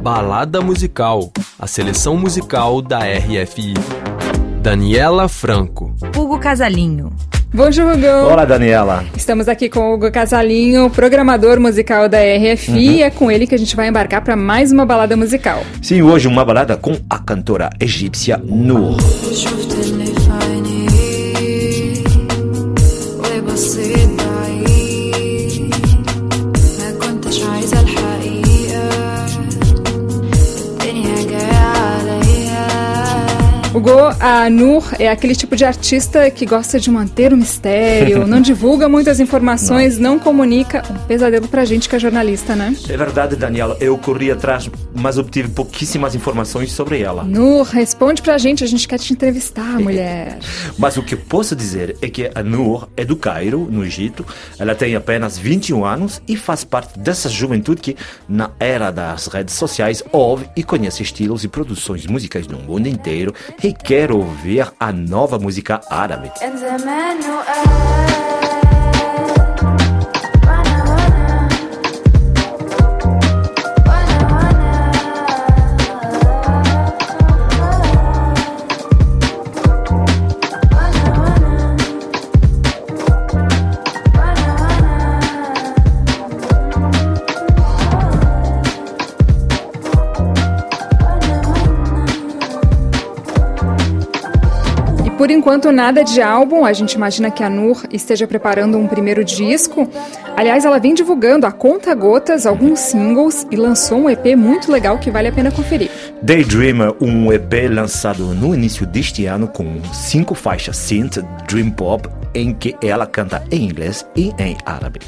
Balada Musical, a seleção musical da RFI. Daniela Franco. Hugo Casalinho. Bonjour, Hugo. Olá, Daniela. Estamos aqui com o Hugo Casalinho, programador musical da RFI, uhum. e é com ele que a gente vai embarcar para mais uma balada musical. Sim, hoje uma balada com a cantora egípcia Noor. Hugo, a Nur é aquele tipo de artista que gosta de manter o mistério, não divulga muitas informações, não. não comunica. Um pesadelo pra gente que é jornalista, né? É verdade, Daniela. Eu corri atrás, mas obtive pouquíssimas informações sobre ela. Nur, responde pra gente, a gente quer te entrevistar, mulher. mas o que posso dizer é que a Nur é do Cairo, no Egito. Ela tem apenas 21 anos e faz parte dessa juventude que, na era das redes sociais, ouve e conhece estilos e produções musicais do mundo inteiro e quer ouvir a nova música árabe. Por enquanto, nada de álbum. A gente imagina que a Nur esteja preparando um primeiro disco. Aliás, ela vem divulgando a conta gotas alguns singles e lançou um EP muito legal que vale a pena conferir. Daydreamer, um EP lançado no início deste ano com cinco faixas synth, dream pop, em que ela canta em inglês e em árabe.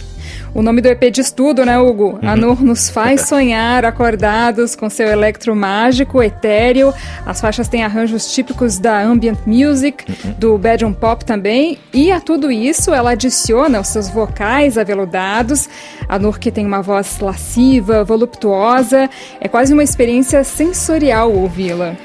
O nome do EP diz tudo, né, Hugo? Uhum. A Nur nos faz sonhar acordados com seu electro mágico, etéreo. As faixas têm arranjos típicos da ambient music, uhum. do bedroom pop também. E a tudo isso, ela adiciona os seus vocais aveludados. A Nur que tem uma voz lasciva, voluptuosa. É quase uma experiência sensorial ouvi-la.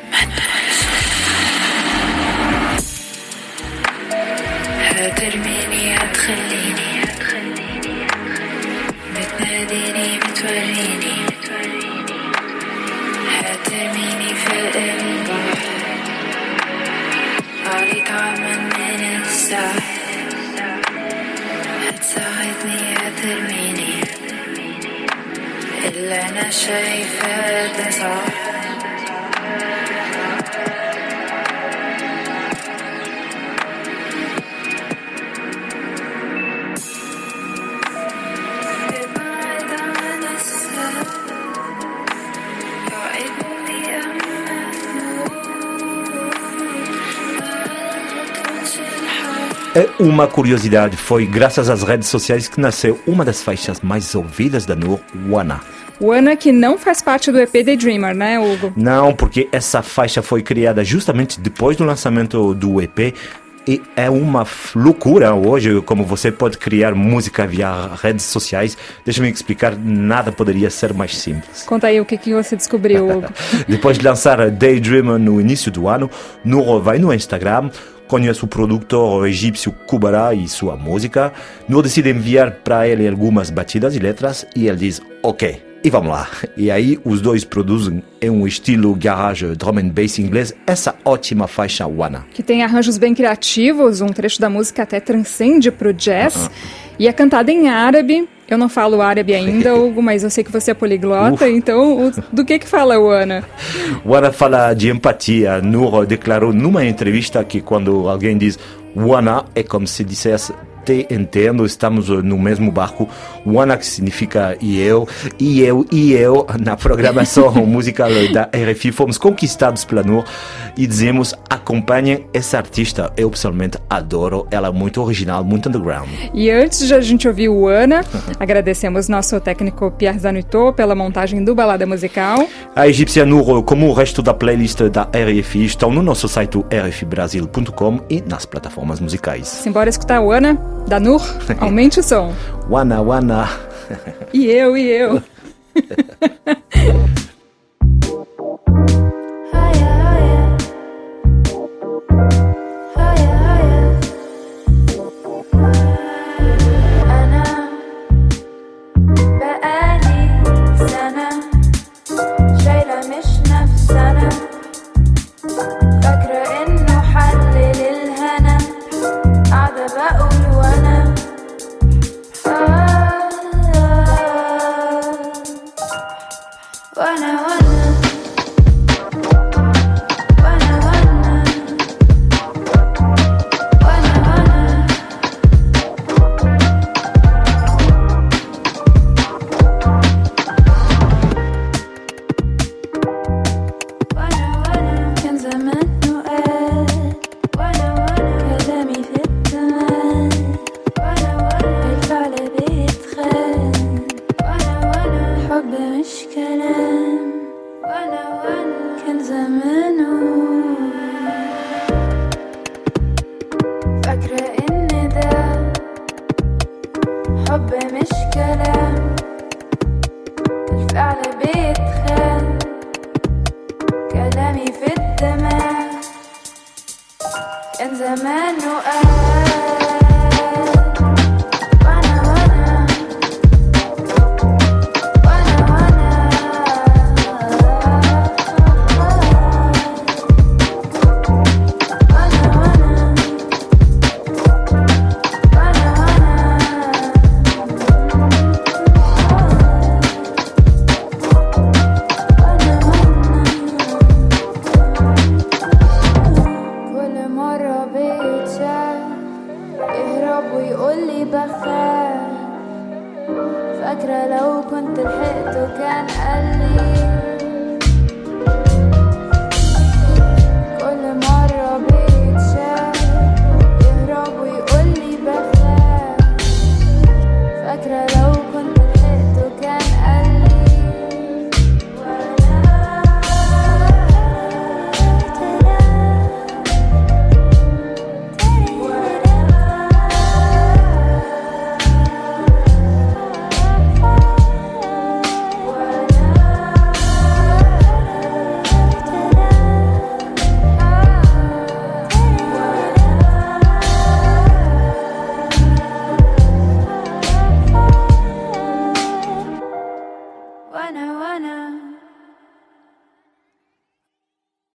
ساعدني يا ترميني اللي أنا شايفاه ده صعب. Uma curiosidade, foi graças às redes sociais que nasceu uma das faixas mais ouvidas da Nur, Wana. Wana que não faz parte do EP The Dreamer, né, Hugo? Não, porque essa faixa foi criada justamente depois do lançamento do EP e é uma loucura hoje como você pode criar música via redes sociais. Deixa-me explicar, nada poderia ser mais simples. Conta aí o que, que você descobriu, Hugo. Depois de lançar Daydreamer no início do ano, Nur vai no Instagram, conhece o produtor egípcio Kubara e sua música, não decide enviar para ele algumas batidas e letras e ele diz ok. E vamos lá. E aí os dois produzem em um estilo garage drum and bass inglês essa ótima faixa Wana. Que tem arranjos bem criativos, um trecho da música até transcende pro jazz. Uh -huh. E é cantada em árabe, eu não falo árabe ainda, Hugo, mas eu sei que você é poliglota, então do que que fala o Ana? O Ana fala de empatia. Nur declarou numa entrevista que quando alguém diz Wana é como se dissesse te entendo, estamos no mesmo barco. Wana que significa e eu, e eu, e eu, na programação musical da RFI, fomos conquistados pela Nur e dizemos acompanhem essa artista. Eu pessoalmente adoro, ela é muito original, muito underground. E antes de a gente ouvir o Ana, agradecemos nosso técnico Pierre Zanuto pela montagem do Balada Musical. A egípcia Nur, como o resto da playlist da RFI, estão no nosso site rfbrasil.com e nas plataformas musicais. Simbora escutar o Ana? Danur, aumente o som. Wana, wana. E eu, e eu. gonna ويقول لي بخاف. فاكرة لو كنت لحقته كان قال لي